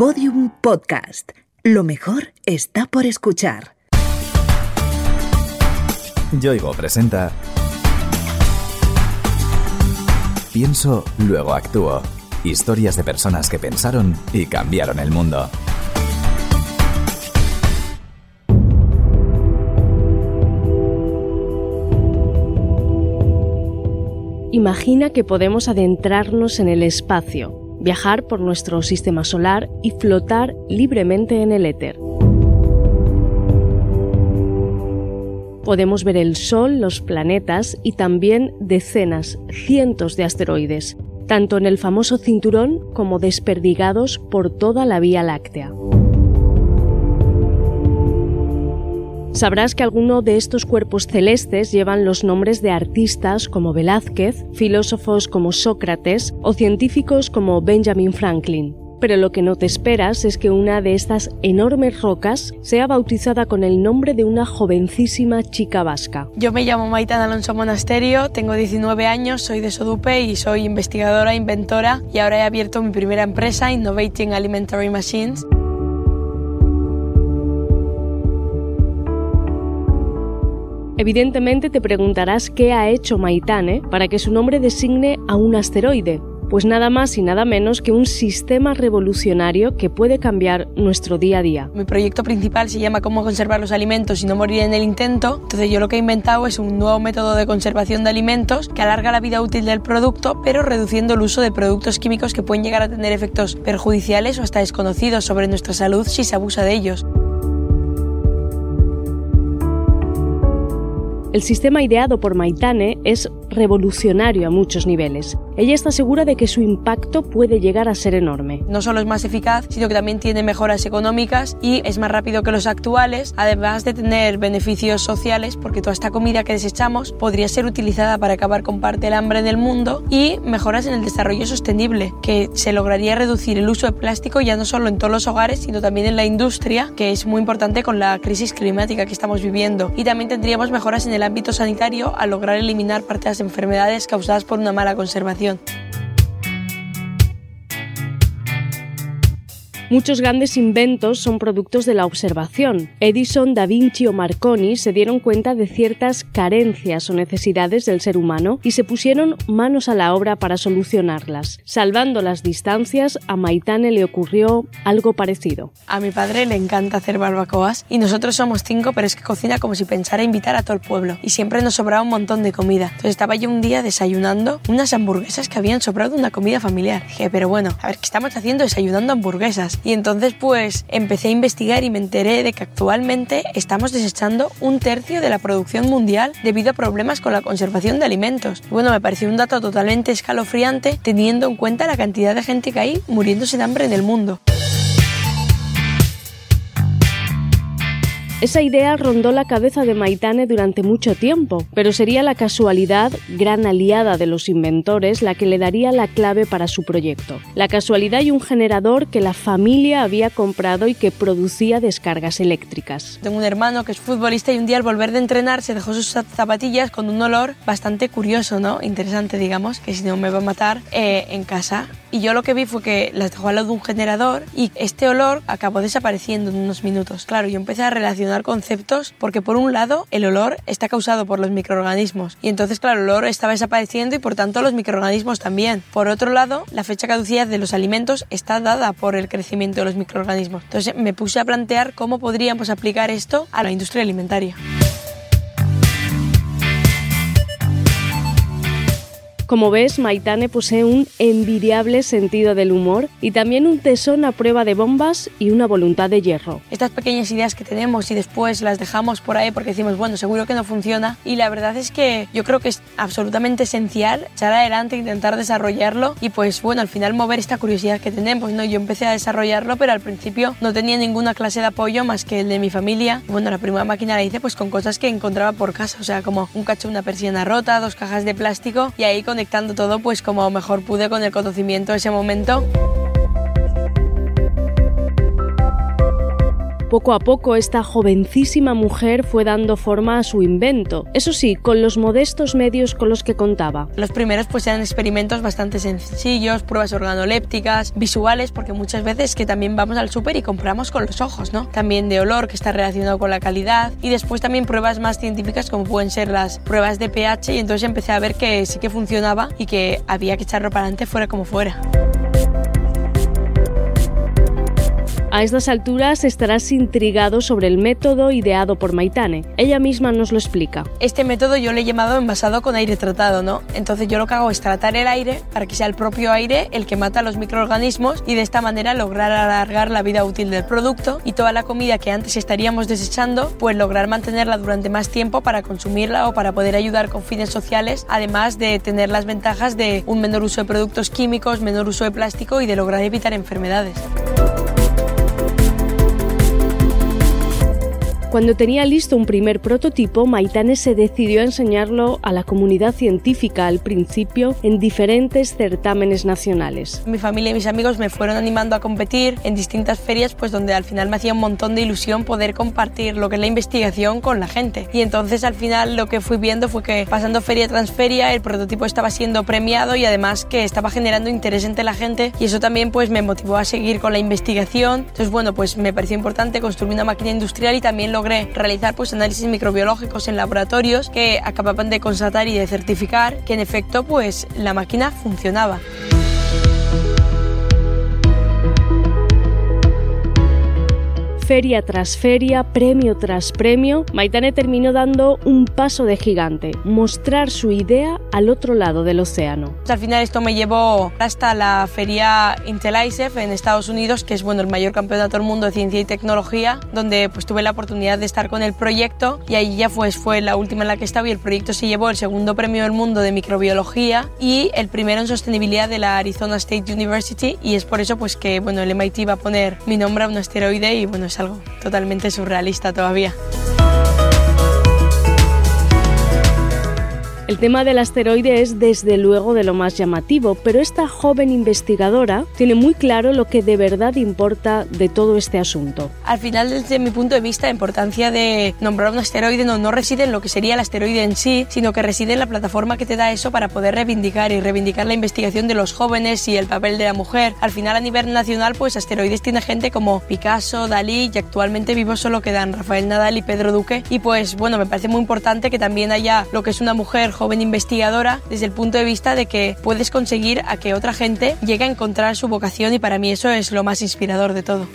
Podium Podcast. Lo mejor está por escuchar. Yoigo presenta Pienso, luego actúo. Historias de personas que pensaron y cambiaron el mundo. Imagina que podemos adentrarnos en el espacio, viajar por nuestro sistema solar y flotar libremente en el éter. Podemos ver el Sol, los planetas y también decenas, cientos de asteroides, tanto en el famoso cinturón como desperdigados por toda la Vía Láctea. Sabrás que alguno de estos cuerpos celestes llevan los nombres de artistas como Velázquez, filósofos como Sócrates o científicos como Benjamin Franklin. Pero lo que no te esperas es que una de estas enormes rocas sea bautizada con el nombre de una jovencísima chica vasca. Yo me llamo Maitán Alonso Monasterio, tengo 19 años, soy de Sodupe y soy investigadora, inventora y ahora he abierto mi primera empresa, Innovating Alimentary Machines. Evidentemente te preguntarás qué ha hecho Maitane para que su nombre designe a un asteroide. Pues nada más y nada menos que un sistema revolucionario que puede cambiar nuestro día a día. Mi proyecto principal se llama Cómo conservar los alimentos y no morir en el intento. Entonces yo lo que he inventado es un nuevo método de conservación de alimentos que alarga la vida útil del producto, pero reduciendo el uso de productos químicos que pueden llegar a tener efectos perjudiciales o hasta desconocidos sobre nuestra salud si se abusa de ellos. El sistema ideado por Maitane es revolucionario a muchos niveles. Ella está segura de que su impacto puede llegar a ser enorme. No solo es más eficaz, sino que también tiene mejoras económicas y es más rápido que los actuales, además de tener beneficios sociales, porque toda esta comida que desechamos podría ser utilizada para acabar con parte del hambre en el mundo y mejoras en el desarrollo sostenible, que se lograría reducir el uso de plástico ya no solo en todos los hogares, sino también en la industria, que es muy importante con la crisis climática que estamos viviendo. Y también tendríamos mejoras en el ámbito sanitario al lograr eliminar parte de las enfermedades causadas por una mala conservación. Hoşçakalın. Muchos grandes inventos son productos de la observación. Edison, Da Vinci o Marconi se dieron cuenta de ciertas carencias o necesidades del ser humano y se pusieron manos a la obra para solucionarlas. Salvando las distancias, a Maitane le ocurrió algo parecido. A mi padre le encanta hacer barbacoas y nosotros somos cinco, pero es que cocina como si pensara invitar a todo el pueblo y siempre nos sobraba un montón de comida. Entonces estaba yo un día desayunando unas hamburguesas que habían sobrado de una comida familiar. Dije, pero bueno, a ver, ¿qué estamos haciendo desayunando hamburguesas? Y entonces pues empecé a investigar y me enteré de que actualmente estamos desechando un tercio de la producción mundial debido a problemas con la conservación de alimentos. bueno, me pareció un dato totalmente escalofriante teniendo en cuenta la cantidad de gente que hay muriéndose de hambre en el mundo. Esa idea rondó la cabeza de Maitane durante mucho tiempo, pero sería la casualidad, gran aliada de los inventores, la que le daría la clave para su proyecto. La casualidad y un generador que la familia había comprado y que producía descargas eléctricas. Tengo un hermano que es futbolista y un día al volver de entrenar se dejó sus zapatillas con un olor bastante curioso, ¿no? Interesante, digamos, que si no me va a matar eh, en casa. Y yo lo que vi fue que las dejó al lado de un generador y este olor acabó desapareciendo en unos minutos. Claro, yo empecé a relacionar conceptos porque por un lado el olor está causado por los microorganismos y entonces claro el olor estaba desapareciendo y por tanto los microorganismos también. Por otro lado la fecha caducidad de los alimentos está dada por el crecimiento de los microorganismos. Entonces me puse a plantear cómo podríamos aplicar esto a la industria alimentaria. Como ves, Maitane posee un envidiable sentido del humor y también un tesón a prueba de bombas y una voluntad de hierro. Estas pequeñas ideas que tenemos y después las dejamos por ahí porque decimos, bueno, seguro que no funciona y la verdad es que yo creo que es absolutamente esencial echar adelante, intentar desarrollarlo y pues bueno, al final mover esta curiosidad que tenemos, ¿no? Yo empecé a desarrollarlo, pero al principio no tenía ninguna clase de apoyo más que el de mi familia. Bueno, la primera máquina la hice pues con cosas que encontraba por casa, o sea, como un cacho, una persiana rota, dos cajas de plástico y ahí con conectando todo pues como mejor pude con el conocimiento ese momento. Poco a poco esta jovencísima mujer fue dando forma a su invento, eso sí, con los modestos medios con los que contaba. Los primeros pues eran experimentos bastante sencillos, pruebas organolépticas, visuales, porque muchas veces que también vamos al súper y compramos con los ojos, ¿no? También de olor que está relacionado con la calidad y después también pruebas más científicas como pueden ser las pruebas de pH y entonces empecé a ver que sí que funcionaba y que había que echarlo para adelante fuera como fuera. A estas alturas estarás intrigado sobre el método ideado por Maitane. Ella misma nos lo explica. Este método yo le he llamado envasado con aire tratado, ¿no? Entonces yo lo que hago es tratar el aire para que sea el propio aire el que mata a los microorganismos y de esta manera lograr alargar la vida útil del producto y toda la comida que antes estaríamos desechando, pues lograr mantenerla durante más tiempo para consumirla o para poder ayudar con fines sociales, además de tener las ventajas de un menor uso de productos químicos, menor uso de plástico y de lograr evitar enfermedades. Cuando tenía listo un primer prototipo, Maitane se decidió a enseñarlo a la comunidad científica al principio en diferentes certámenes nacionales. Mi familia y mis amigos me fueron animando a competir en distintas ferias, pues donde al final me hacía un montón de ilusión poder compartir lo que es la investigación con la gente. Y entonces al final lo que fui viendo fue que pasando feria tras feria el prototipo estaba siendo premiado y además que estaba generando interés entre la gente y eso también pues me motivó a seguir con la investigación. Entonces bueno, pues me pareció importante construir una máquina industrial y también lo logré realizar pues, análisis microbiológicos en laboratorios que acababan de constatar y de certificar que en efecto pues, la máquina funcionaba. feria tras feria, premio tras premio, Maitane terminó dando un paso de gigante, mostrar su idea al otro lado del océano. Al final esto me llevó hasta la feria Intel ICEF en Estados Unidos, que es bueno, el mayor campeonato del mundo de ciencia y tecnología, donde pues tuve la oportunidad de estar con el proyecto y ahí ya pues, fue la última en la que estaba y el proyecto se llevó el segundo premio del mundo de microbiología y el primero en sostenibilidad de la Arizona State University y es por eso pues que bueno, el MIT va a poner mi nombre a un asteroide y bueno, es algo totalmente surrealista todavía. El tema del asteroide es desde luego de lo más llamativo, pero esta joven investigadora tiene muy claro lo que de verdad importa de todo este asunto. Al final, desde mi punto de vista, la importancia de nombrar un asteroide no, reside en lo que sería el asteroide en sí, sino que reside en la plataforma que te da eso para poder reivindicar y reivindicar la investigación de los jóvenes y el papel de la mujer. Al final, a nivel nacional, pues asteroides tiene gente como Picasso, Dalí y actualmente vivo solo quedan Rafael Nadal y Pedro Duque. Y pues bueno, me parece muy importante que también haya lo que es una mujer joven investigadora desde el punto de vista de que puedes conseguir a que otra gente llegue a encontrar su vocación y para mí eso es lo más inspirador de todo.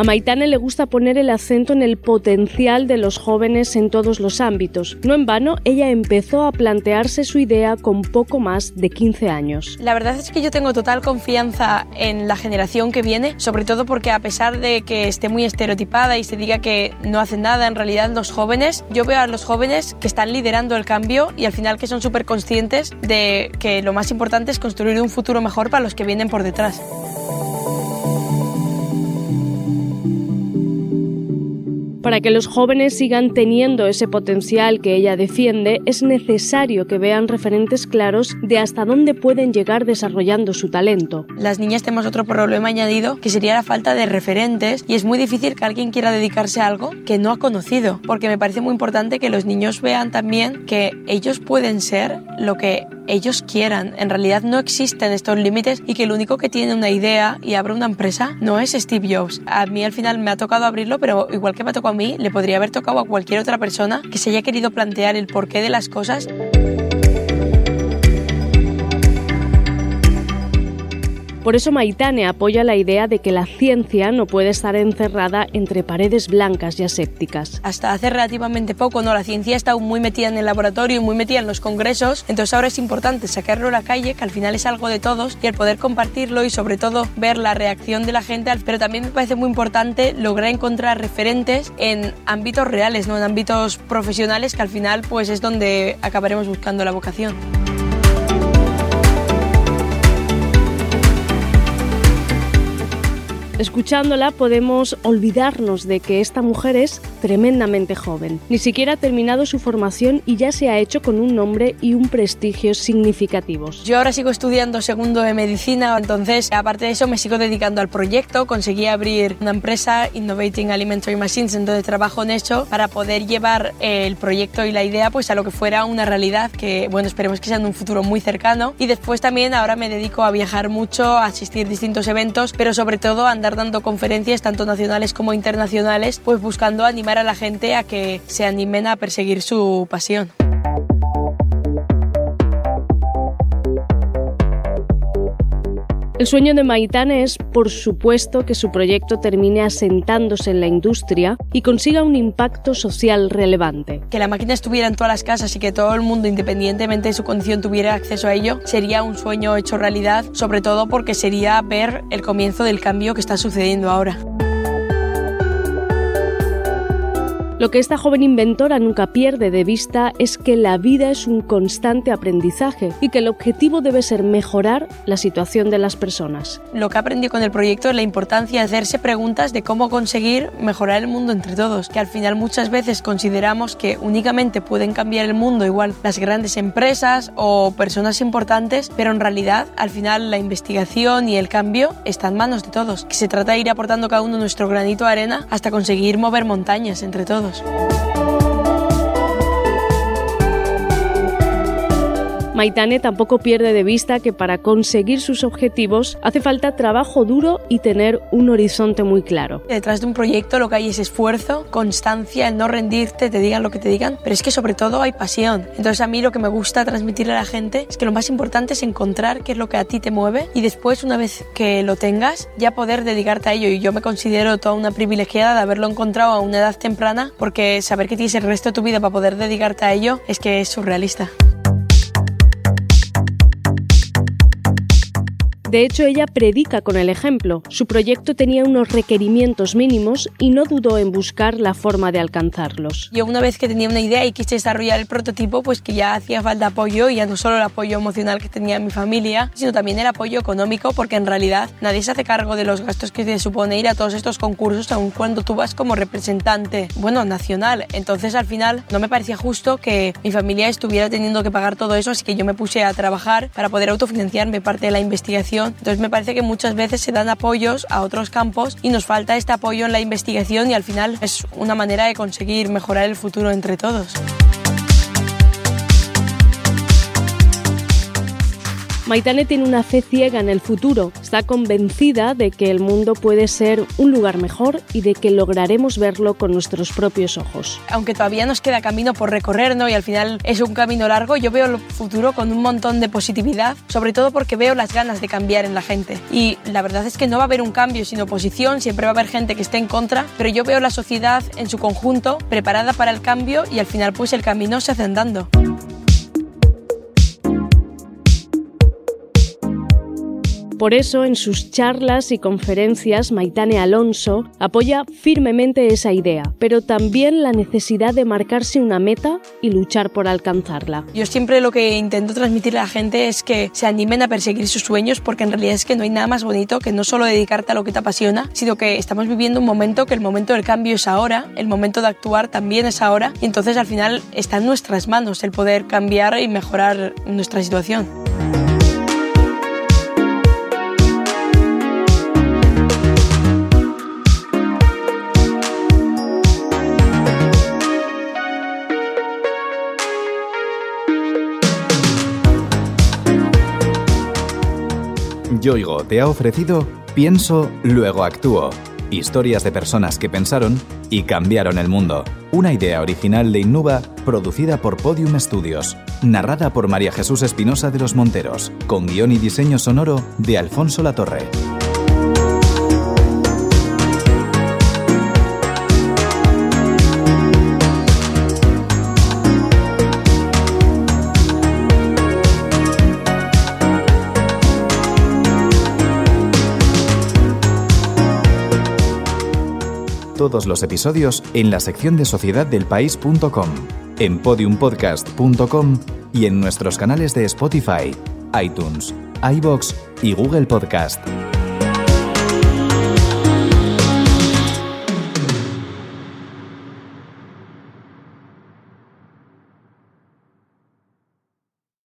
A Maitane le gusta poner el acento en el potencial de los jóvenes en todos los ámbitos. No en vano, ella empezó a plantearse su idea con poco más de 15 años. La verdad es que yo tengo total confianza en la generación que viene, sobre todo porque a pesar de que esté muy estereotipada y se diga que no hacen nada, en realidad los jóvenes, yo veo a los jóvenes que están liderando el cambio y al final que son súper conscientes de que lo más importante es construir un futuro mejor para los que vienen por detrás. Para que los jóvenes sigan teniendo ese potencial que ella defiende, es necesario que vean referentes claros de hasta dónde pueden llegar desarrollando su talento. Las niñas tenemos otro problema añadido que sería la falta de referentes y es muy difícil que alguien quiera dedicarse a algo que no ha conocido, porque me parece muy importante que los niños vean también que ellos pueden ser lo que ellos quieran. En realidad no existen estos límites y que el único que tiene una idea y abre una empresa no es Steve Jobs. A mí al final me ha tocado abrirlo, pero igual que me ha tocado a mí, le podría haber tocado a cualquier otra persona que se haya querido plantear el porqué de las cosas. Por eso Maitane apoya la idea de que la ciencia no puede estar encerrada entre paredes blancas y asépticas. Hasta hace relativamente poco, no, la ciencia está muy metida en el laboratorio, muy metida en los congresos, entonces ahora es importante sacarlo a la calle, que al final es algo de todos, y el poder compartirlo y sobre todo ver la reacción de la gente, pero también me parece muy importante lograr encontrar referentes en ámbitos reales, no en ámbitos profesionales, que al final pues es donde acabaremos buscando la vocación. Escuchándola podemos olvidarnos de que esta mujer es tremendamente joven. Ni siquiera ha terminado su formación y ya se ha hecho con un nombre y un prestigio significativos. Yo ahora sigo estudiando segundo de medicina, entonces aparte de eso me sigo dedicando al proyecto. Conseguí abrir una empresa, Innovating Alimentary Machines, en donde trabajo en eso para poder llevar el proyecto y la idea pues a lo que fuera una realidad que, bueno, esperemos que sea en un futuro muy cercano. Y después también ahora me dedico a viajar mucho, a asistir a distintos eventos, pero sobre todo a andar dando conferencias tanto nacionales como internacionales, pues buscando animar a la gente a que se animen a perseguir su pasión. El sueño de Maitane es, por supuesto, que su proyecto termine asentándose en la industria y consiga un impacto social relevante. Que la máquina estuviera en todas las casas y que todo el mundo, independientemente de su condición, tuviera acceso a ello, sería un sueño hecho realidad, sobre todo porque sería ver el comienzo del cambio que está sucediendo ahora. Lo que esta joven inventora nunca pierde de vista es que la vida es un constante aprendizaje y que el objetivo debe ser mejorar la situación de las personas. Lo que aprendí con el proyecto es la importancia de hacerse preguntas de cómo conseguir mejorar el mundo entre todos, que al final muchas veces consideramos que únicamente pueden cambiar el mundo igual las grandes empresas o personas importantes, pero en realidad al final la investigación y el cambio está en manos de todos, que se trata de ir aportando cada uno nuestro granito de arena hasta conseguir mover montañas entre todos. cosas. Maitane tampoco pierde de vista que para conseguir sus objetivos hace falta trabajo duro y tener un horizonte muy claro. Detrás de un proyecto lo que hay es esfuerzo, constancia, el no rendirte, te digan lo que te digan, pero es que sobre todo hay pasión. Entonces a mí lo que me gusta transmitirle a la gente es que lo más importante es encontrar qué es lo que a ti te mueve y después una vez que lo tengas ya poder dedicarte a ello y yo me considero toda una privilegiada de haberlo encontrado a una edad temprana porque saber que tienes el resto de tu vida para poder dedicarte a ello es que es surrealista. De hecho, ella predica con el ejemplo. Su proyecto tenía unos requerimientos mínimos y no dudó en buscar la forma de alcanzarlos. Yo una vez que tenía una idea y quise desarrollar el prototipo, pues que ya hacía falta apoyo y ya no solo el apoyo emocional que tenía mi familia, sino también el apoyo económico, porque en realidad nadie se hace cargo de los gastos que te supone ir a todos estos concursos, aun cuando tú vas como representante, bueno, nacional. Entonces al final no me parecía justo que mi familia estuviera teniendo que pagar todo eso, así que yo me puse a trabajar para poder autofinanciarme parte de la investigación entonces me parece que muchas veces se dan apoyos a otros campos y nos falta este apoyo en la investigación y al final es una manera de conseguir mejorar el futuro entre todos. Maitane tiene una fe ciega en el futuro. Está convencida de que el mundo puede ser un lugar mejor y de que lograremos verlo con nuestros propios ojos. Aunque todavía nos queda camino por recorrer, ¿no? Y al final es un camino largo, yo veo el futuro con un montón de positividad, sobre todo porque veo las ganas de cambiar en la gente. Y la verdad es que no va a haber un cambio sin oposición, siempre va a haber gente que esté en contra, pero yo veo la sociedad en su conjunto preparada para el cambio y al final pues el camino se hace andando. Por eso, en sus charlas y conferencias, Maitane Alonso apoya firmemente esa idea, pero también la necesidad de marcarse una meta y luchar por alcanzarla. Yo siempre lo que intento transmitirle a la gente es que se animen a perseguir sus sueños, porque en realidad es que no hay nada más bonito que no solo dedicarte a lo que te apasiona, sino que estamos viviendo un momento que el momento del cambio es ahora, el momento de actuar también es ahora, y entonces al final está en nuestras manos el poder cambiar y mejorar nuestra situación. Te ha ofrecido Pienso, luego actúo. Historias de personas que pensaron y cambiaron el mundo. Una idea original de Innuba, producida por Podium Studios. Narrada por María Jesús Espinosa de los Monteros, con guion y diseño sonoro de Alfonso Latorre. Todos los episodios en la sección de sociedad del país.com, en podiumpodcast.com y en nuestros canales de Spotify, iTunes, iBox y Google Podcast.